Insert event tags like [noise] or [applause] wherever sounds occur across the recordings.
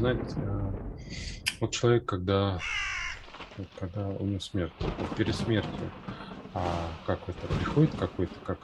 узнать, э, вот человек, когда, когда у него смерть, перед смертью, а как это приходит какой-то как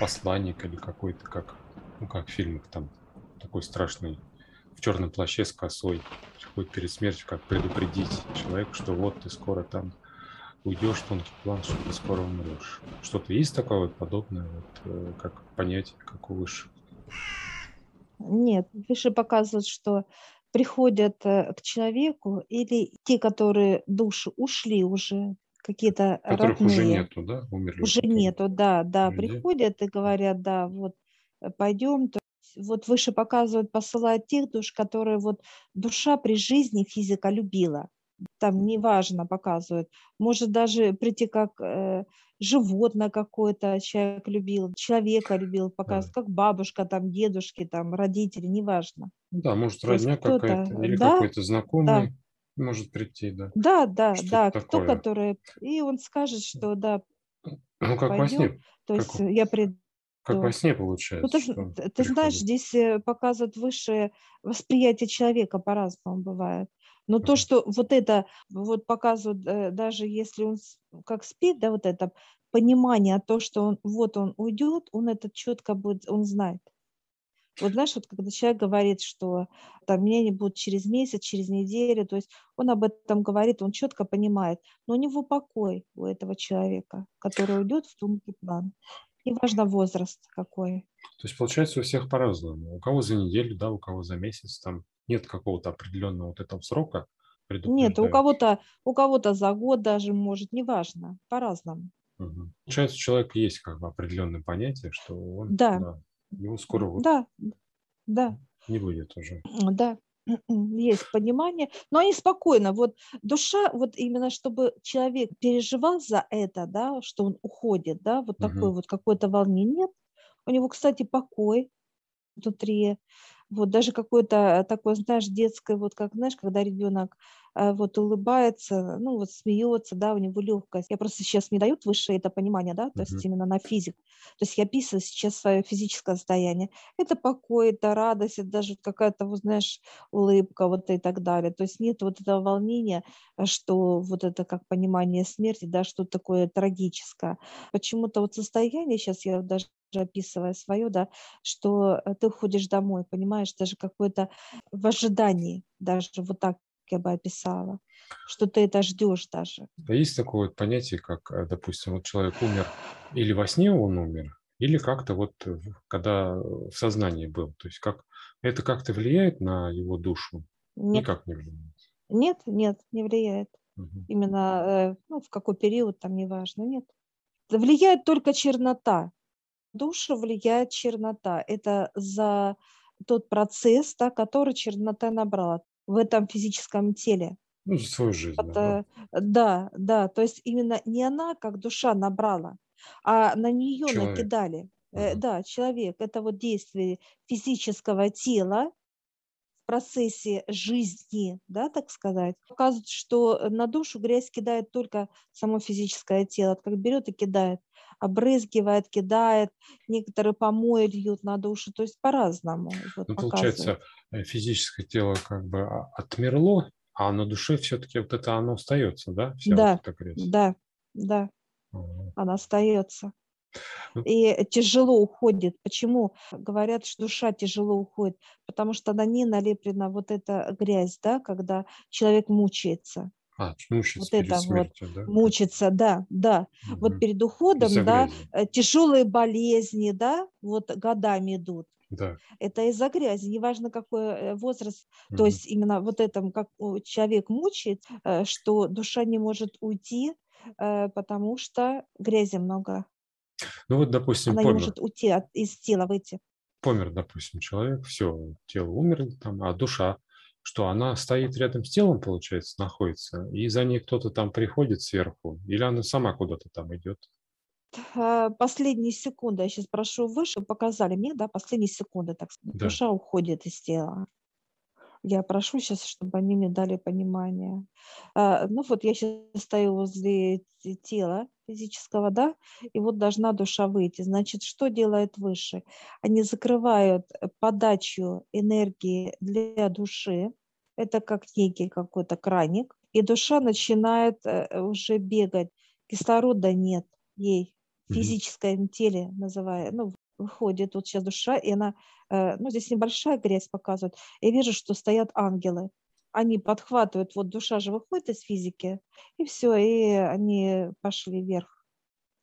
посланник или какой-то как, ну как в фильмах там такой страшный в черном плаще с косой приходит перед смертью, как предупредить человека, что вот ты скоро там уйдешь, тонкий план, что ты скоро умрешь. Что-то есть такое вот подобное, вот, э, как понятие, как у высших? Нет, выше показывают, что приходят э, к человеку или те, которые души ушли уже, какие-то Которых родные. уже нету, да? Умерли. Уже нету, да, да, Людей. приходят и говорят, да, вот э, пойдем. То вот выше показывают, посылают тех душ, которые вот душа при жизни физика любила. Там неважно показывают. Может даже прийти как э, животное какое-то человек любил, человека любил, показывают, как бабушка, там, дедушки, там, родители, неважно. Ну Да, может, родня какая-то или да, какой-то знакомый может прийти, да. Да, да, Что-то да, кто такое. который, и он скажет, что да, Ну, как во пойдем, сне, то как есть я приду. Как во сне Ну, получается, ты, зн- что т- ты знаешь, здесь э, показывают высшее восприятие человека по-разному бывает. Но то, что вот это вот показывают, э, даже если он как спит, да, вот это понимание, то, что он вот он уйдет, он это четко будет, он знает. Вот знаешь, вот когда человек говорит, что там меня не будет через месяц, через неделю, то есть он об этом говорит, он четко понимает, но у него покой у этого человека, который уйдет в тонкий план. Неважно возраст какой. То есть получается у всех по-разному. У кого за неделю, да, у кого за месяц, там нет какого-то определенного вот этого срока Нет, у кого-то, у кого-то за год даже может, неважно, по-разному. Мгм. Получается, у человека есть как бы определенное понятие, что он, Да. его скоро Да, да, не выйдет уже. да, есть понимание, но они спокойно. Вот душа, вот именно чтобы человек переживал за это, да, что он уходит, да, вот такое Мгм. вот какое-то волнение. Нет, у него, кстати, покой внутри, вот даже какое-то такое, знаешь, детское, вот как, знаешь, когда ребенок э, вот улыбается, ну вот смеется, да, у него легкость. Я просто сейчас не дают выше это понимание, да, то есть Мгм. именно на физику. То есть я описываю сейчас свое физическое состояние. Это покой, это радость, это даже какая-то, вот знаешь, улыбка вот и так далее. То есть нет вот этого волнения, э, что вот это как понимание смерти, да, что такое трагическое. Почему-то вот состояние, сейчас я даже описывая свое, да, что э, ты уходишь домой, понимаешь, даже какое-то в ожидании, даже вот так я бы описала, что ты это ждешь даже. А есть такое вот понятие, как, э, допустим, вот человек умер, или во сне он умер, или как-то вот, э, когда э, в сознании был. То есть как это как-то влияет на его душу? Нет, Никак не влияет. нет, нет, не влияет. Мгм. Именно, ну, в какой период, там неважно, нет. Влияет только чернота. Душу влияет чернота. Это за тот процесс, да, который чернота набрала в этом физическом теле. Ну, за свою жизнь. Вот, да, э, да, да, то есть именно не она, как душа набрала, а на нее Человек. накидали. Ага. Да, человек, это вот действие физического тела процессе жизни, да, так сказать. Показывает, что на душу грязь кидает только само физическое тело, как берет и кидает, обрызгивает, кидает, некоторые помои льют на душу, то есть по-разному вот Ну, получается, э, физическое тело как бы а- отмерло, а на душе все-таки вот это оно остается, да? Вся Да, вот эта грязь. Да, да. Ага. она остается. И тяжело уходит. Почему говорят, что душа тяжело уходит? Потому что на ней налеплена вот эта грязь, да, когда человек мучается. А, мучается Вот перед это вот, смертью, да? Мучится, да, да. Вот Мгм. перед уходом, да, грязи. тяжелые болезни, да, вот годами идут. Да. Это из-за грязи, неважно какой э, возраст, то Мгм. есть именно вот этом, как человек мучает, э, что душа не может уйти, э, потому что грязи много. Ну вот, допустим, Она не помер, может уйти от, из тела, выйти. помер, допустим, человек, все, тело умерло там, а душа, что она стоит рядом с телом, получается, находится, и за ней кто-то там приходит сверху, или она сама куда-то там идет. А, Последние секунды, я сейчас прошу выше, показали мне, да, последние секунды, так сказать, Да. душа уходит из тела. Я прошу сейчас, чтобы они мне дали понимание. А, Ну вот я сейчас стою возле те- тела физического, да, и вот должна душа выйти. Значит, что делает выше? Они закрывают э, подачу энергии для души. Это как некий какой-то краник, и душа начинает э, уже бегать. Кислорода нет ей в физическом теле, называя, ну, выходит вот сейчас душа, и она, э, ну, здесь небольшая грязь показывает. Я вижу, что стоят ангелы. Они подхватывают, вот душа же выходит из физики, и все, и они пошли вверх.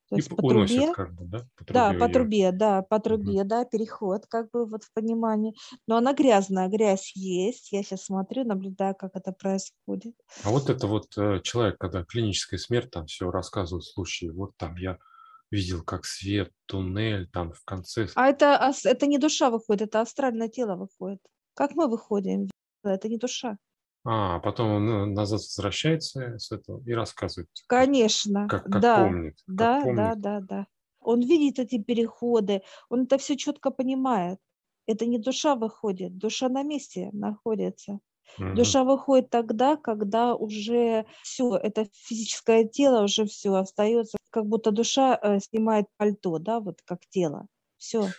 То И есть по трубе, как бы, да? По да, трубе по ее. трубе, да, по трубе, да, переход, как бы вот в понимании. Но она грязная, грязь есть. Я сейчас смотрю, наблюдаю, как это происходит. А вот это вот э, человек, когда клиническая смерть, там все рассказывают случаи, вот там я видел, как свет, туннель, там в конце. А это, это не душа выходит, это астральное тело выходит. Как мы выходим? Это не душа. А, потом он назад возвращается с этого и рассказывает, Конечно, как, как да, помнит, как да, да, помнит. да, да. Он видит эти переходы, он это все четко понимает. Это не душа выходит, душа на месте находится. Мгм. Душа выходит тогда, когда уже все, это физическое тело уже все остается, как будто душа э, снимает пальто, да, вот как тело. Все.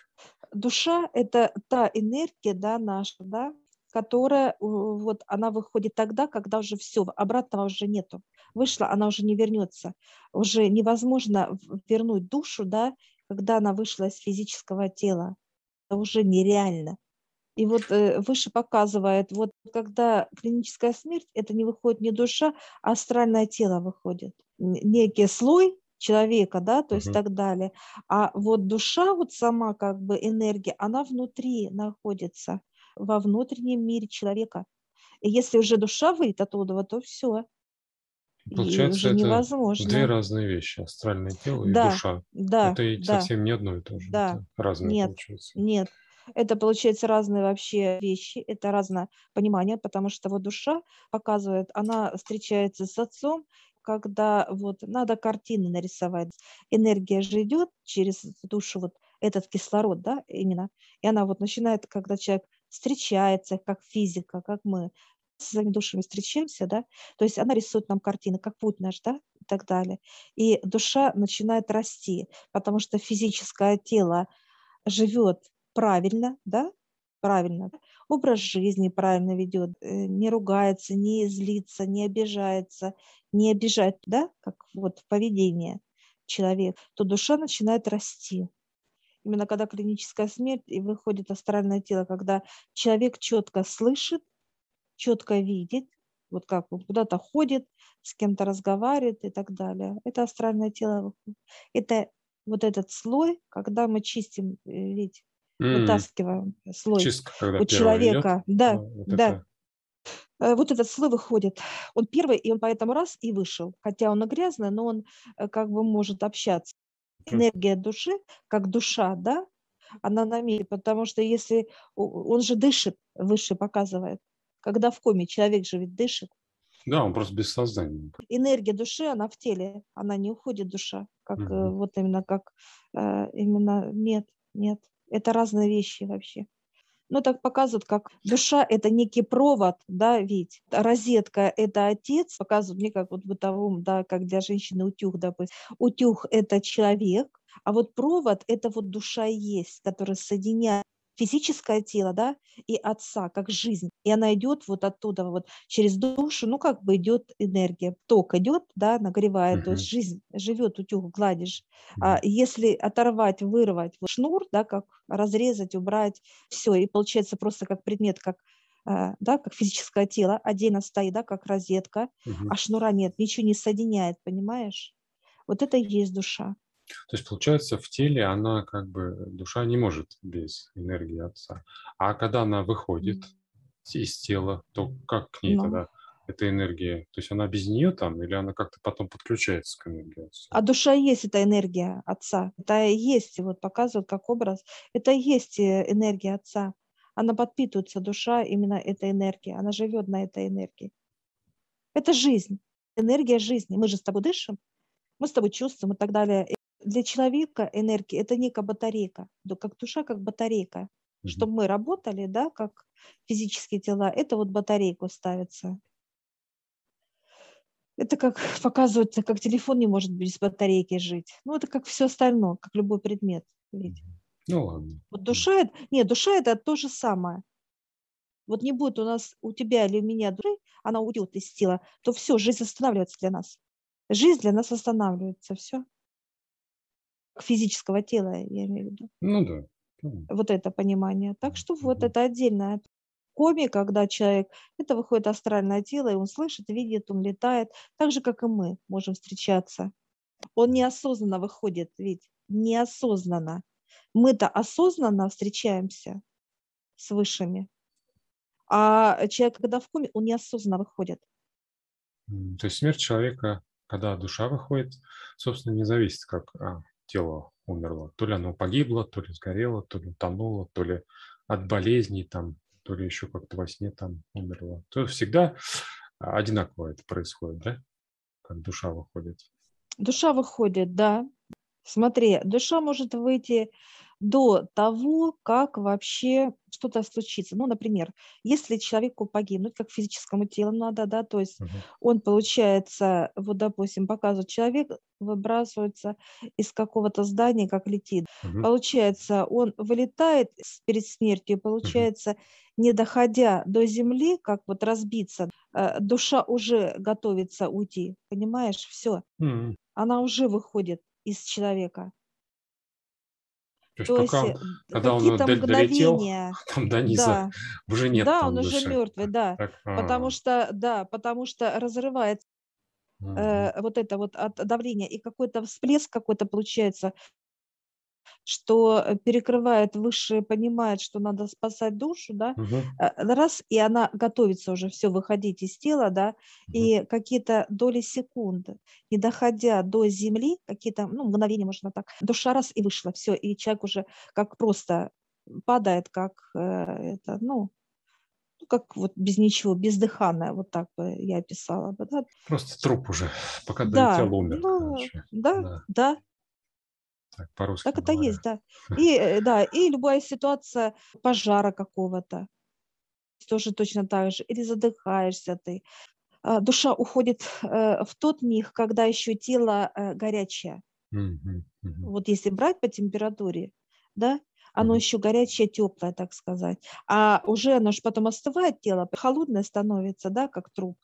Душа– это та энергия, да, наша, да, которая, вот, она выходит тогда, когда уже все, обратного уже нету. Вышла, она уже не вернется. Уже невозможно вернуть душу, да, когда она вышла из физического тела. Это уже нереально. И вот э, выше показывает, вот когда клиническая смерть, это не выходит не душа, а астральное тело выходит. Некий слой человека, да, то есть Мгм. так далее. А вот душа, вот сама как бы энергия, она внутри находится, во внутреннем мире человека. И если уже душа выйдет оттуда, то все. И Получается, уже это две невозможно. разные вещи, астральное тело и Да, душа. да, Это да, совсем не одно и то же, да. это разные Нет, получается. нет. Это, получается, разные вообще вещи, это разное понимание, потому что вот душа показывает, она встречается с отцом, когда вот надо картины нарисовать. Энергия же идет через душу, вот этот кислород, да, именно. И она вот начинает, когда человек встречается, как физика, как мы с своими душами встречаемся, да, то есть она рисует нам картины, как путь наш, да, и так далее. И душа начинает расти, потому что физическое тело живет правильно, да, правильно, образ жизни правильно ведет, э, не ругается, не злится, не обижается, не обижает, да, как вот поведение человека, то душа начинает расти. Именно когда клиническая смерть и выходит астральное тело, когда человек четко слышит, четко видит, вот как он куда-то ходит, с кем-то разговаривает и так далее. Это астральное тело. Это вот этот слой, когда мы чистим, э, ведь М, вытаскиваем слой Чистка, у первая идет, человека. а, Да, вот да. это Э, Вот этот слой выходит. Он первый, и он поэтому раз и вышел. Хотя он и грязный, но он э, как бы может общаться. Энергия души, как душа, да, она на месте, потому что если он же дышит, выше показывает. Когда в коме человек же ведь дышит. Да, он просто без сознания. Энергия души, она в теле, она не уходит душа, как Мгм. вот именно как именно нет, нет. Это разные вещи вообще. Ну, так показывают, как душа – это некий провод, да, ведь розетка – это отец, показывают мне как вот бытовом, да, как для женщины утюг, допустим. Утюг – это человек, а вот провод – это вот душа есть, которая соединяет физическое тело, да, и отца, как жизнь. И она идет вот оттуда, вот через душу, ну, как бы идет энергия. Ток идет, да, нагревает, то Мгм. есть жизнь живет, утюг гладишь. Мгм. А если оторвать, вырвать вот шнур, да, как разрезать, убрать, все, и получается просто как предмет, как, а, да, как физическое тело, отдельно стоит, да, как розетка, Мгм. а шнура нет, ничего не соединяет, понимаешь? Вот это и есть душа. То есть, получается, в теле она как бы, душа не может без энергии Отца. А когда она выходит из тела, то как к ней Ну. тогда эта энергия? То есть она без нее там или она как-то потом подключается к энергии Отца? А душа есть эта энергия Отца. Это и есть, вот показывают как образ, это и есть э, энергия Отца. Она подпитывается, душа именно этой энергией, она живет на этой энергии. Это жизнь, энергия жизни. Мы же с тобой дышим, мы с тобой чувствуем и так далее. Для человека энергия – это некая батарейка, как душа, как батарейка. Мгм. Чтобы мы работали, да, как физические тела, это вот батарейку ставится. Это как [laughs] показывается, как телефон не может без батарейки жить. Ну, это как все остальное, как любой предмет. Ведь. Ну ладно. Вот душа, это- нет, душа это то же самое. Вот не будет у нас, у тебя или у меня души, она уйдет из тела, то все, жизнь останавливается для нас. Жизнь для нас останавливается, все. Физического тела, я имею в виду. Ну да. Вот это понимание. Так что вот это отдельно. коме, когда человек, это выходит астральное тело, и он слышит, видит, он летает, так же, как и мы можем встречаться. Он неосознанно выходит, ведь неосознанно. Мы-то осознанно встречаемся с высшими, а человек, когда в коме, он неосознанно выходит. То есть смерть человека, когда душа выходит, собственно, не зависит, как а, тело умерло. То ли оно погибло, то ли сгорело, то ли утонуло, то ли от болезней, там, то ли еще как-то во сне там умерло. То всегда одинаково это происходит, да? Как душа выходит. Душа выходит, да. Смотри, душа может выйти до того, как вообще что-то случится. Ну, например, если человеку погибнуть, как физическому телу надо, да, то есть uh-huh. он, получается, вот, допустим, показывает человек, выбрасывается из какого-то здания, как летит. Uh-huh. Получается, он вылетает перед смертью, получается, uh-huh. не доходя до земли, как вот разбиться, э, душа уже готовится уйти, понимаешь, все. Uh-huh. Она уже выходит из человека. То есть, То пока, есть когда он долетел, [laughs] там до низа да, уже нет Да, он души. уже мертвый, да. Так, потому что, да, потому что разрывается э, вот это вот от давления, и какой-то всплеск какой-то получается, что э, перекрывает выше, понимает, что надо спасать душу, да, угу. раз, и она готовится уже все выходить из тела, да, угу. и какие-то доли секунды, не доходя до земли, какие-то, ну, мгновения, можно так, душа раз и вышла, все, и человек уже как просто падает, как э, это, ну, ну, как вот без ничего, бездыханная, вот так бы я описала бы, да. Просто труп уже, пока да, долетел, умер. Ну, да, да, да, так, по-русски. Так это говоря. есть, да. [laughs] И, э, да. и любая ситуация пожара какого-то, тоже точно так же. Или задыхаешься ты. А, душа уходит э, в тот миг, когда еще тело э, горячее. Mm-hmm. Mm-hmm. Вот если брать по температуре, да, оно mm-hmm. еще горячее, теплое, так сказать. А уже оно же потом остывает тело, холодное становится, да, как труп.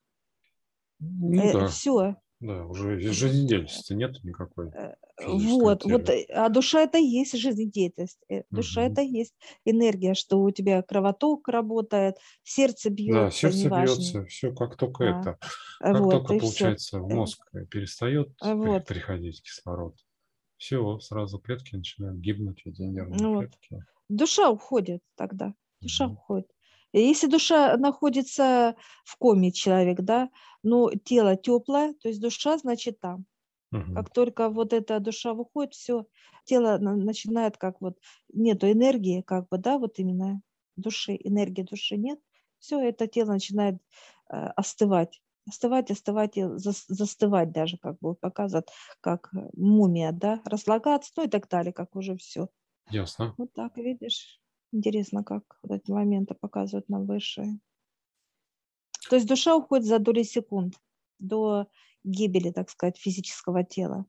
Ну, э, да. Все. Да, уже жизнедеятельности нет никакой. Э, вот, вот, э, а душа это и есть жизнедеятельность. Э, душа угу. это и есть энергия, что у тебя кровоток работает, сердце бьется. Да, сердце бьется, все как только да. это. Как вот, только, получается, все. в мозг перестает вот. приходить кислород, все, сразу клетки начинают гибнуть, эти нервные вот. клетки. Душа уходит тогда, душа угу. уходит. Если душа находится в коме человек, да, но тело теплое, то есть душа, значит, там. Угу. Как только вот эта душа выходит, все, тело начинает как вот, нету энергии, как бы, да, вот именно души, энергии души нет, все это тело начинает э, остывать остывать, остывать и застывать даже, как бы показывает, как мумия, да, разлагаться, ну и так далее, как уже все. Ясно. Вот так, видишь. Интересно, как вот эти моменты показывают нам высшие. То есть душа уходит за доли секунд до гибели, так сказать, физического тела.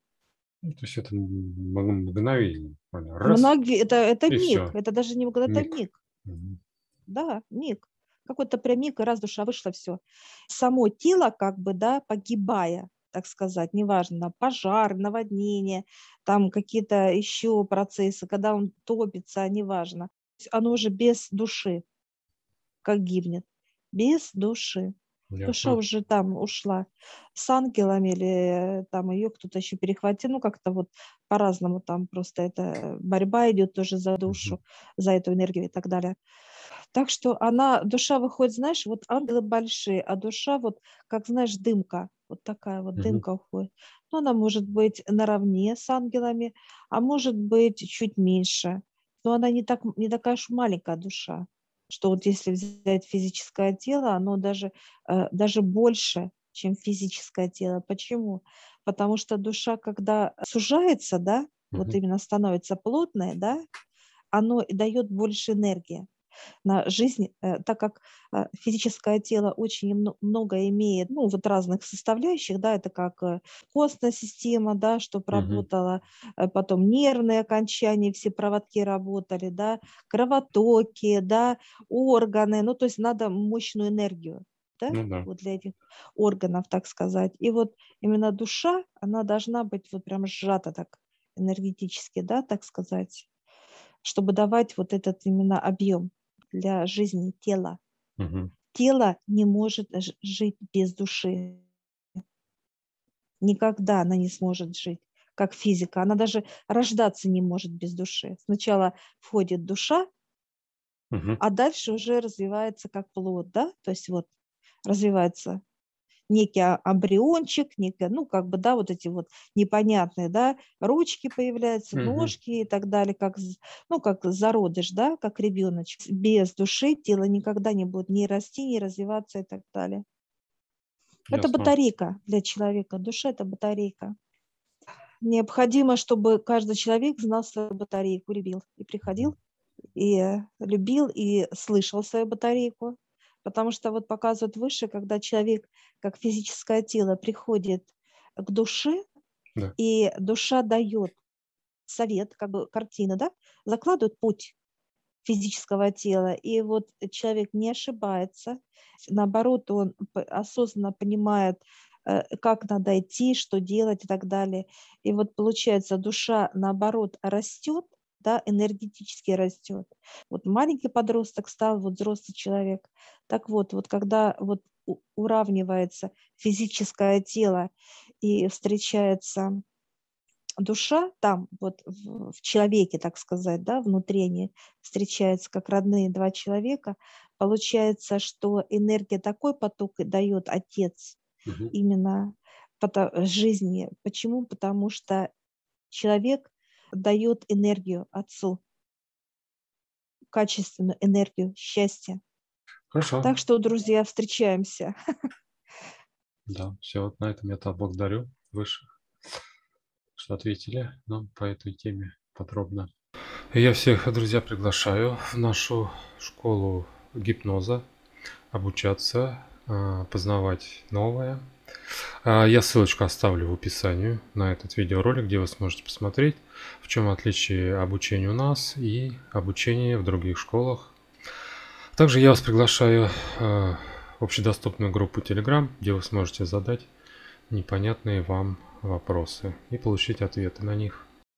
Ну, то есть это мгновение. Раз, Многие, это, это миг, все. это даже не это миг. миг. Угу. Да, миг. Какой-то прям миг, и раз душа вышла, все. Само тело, как бы, да, погибая, так сказать, неважно, пожар, наводнение, там какие-то еще процессы, когда он топится, неважно оно уже без души, как гибнет, без души. Ясно. Душа уже там ушла с ангелами или э, там ее кто-то еще перехватил, ну как-то вот по-разному там просто это борьба идет тоже за душу, угу. за эту энергию и так далее. Так что она, душа выходит, знаешь, вот ангелы большие, а душа вот, как знаешь, дымка, вот такая вот угу. дымка уходит. Но ну, она может быть наравне с ангелами, а может быть чуть меньше но она не, так, не такая уж маленькая душа, что вот если взять физическое тело, оно даже, э, даже больше, чем физическое тело. Почему? Потому что душа, когда сужается, да, вот именно становится плотной, да, оно дает больше энергии. На жизнь, э, так как э, физическое тело очень много имеет, ну, вот разных составляющих, да, это как э, костная система, да, чтобы Мгм. работала, потом нервные окончания, все проводки работали, да, кровотоки, да, органы, ну, то есть надо мощную энергию, да, Ну да. вот для этих органов, так сказать. И вот именно душа, она должна быть вот прям сжата так энергетически, да, так сказать чтобы давать вот этот именно объем для жизни тела. Мгм. Тело не может жить без души. Никогда она не сможет жить, как физика. Она даже рождаться не может без души. Сначала входит душа, Мгм. а дальше уже развивается как плод, да? То есть вот развивается некий эмбриончик, некая, ну, как бы, да, вот эти вот непонятные, да, ручки появляются, Мгм. ножки и так далее, как, ну, как зародыш, да, как ребеночек. Без души тело никогда не будет ни расти, ни развиваться и так далее. Это Ясно. батарейка для человека. Душа – это батарейка. Необходимо, чтобы каждый человек знал свою батарейку, любил. И приходил, и любил, и слышал свою батарейку. Потому что вот показывают выше, когда человек, как физическое тело, приходит к душе, Да. и душа дает совет, как бы картина, да, закладывает путь физического тела, и вот человек не ошибается, наоборот, он осознанно понимает, э, как надо идти, что делать и так далее. И вот получается, душа, наоборот, растет, да, энергетически растет. Вот маленький подросток стал вот взрослый человек. Так вот, вот когда вот уравнивается физическое тело и встречается душа там, вот в, в человеке, так сказать, да, внутренне встречается как родные два человека, получается, что энергия такой поток дает Отец Мгм. именно жизни. Почему? Потому что человек дает энергию отцу, качественную энергию счастья. Хорошо. Так что, друзья, встречаемся. Да, все, вот на этом я тебя благодарю выше, что ответили нам по этой теме подробно. Я всех, друзья, приглашаю в нашу школу гипноза обучаться, познавать новое, а, я ссылочку оставлю в описании на этот видеоролик, где вы сможете посмотреть, в чем отличие обучения у нас и обучения в других школах. Также я вас приглашаю а, в общедоступную группу Telegram, где вы сможете задать непонятные вам вопросы и получить ответы на них.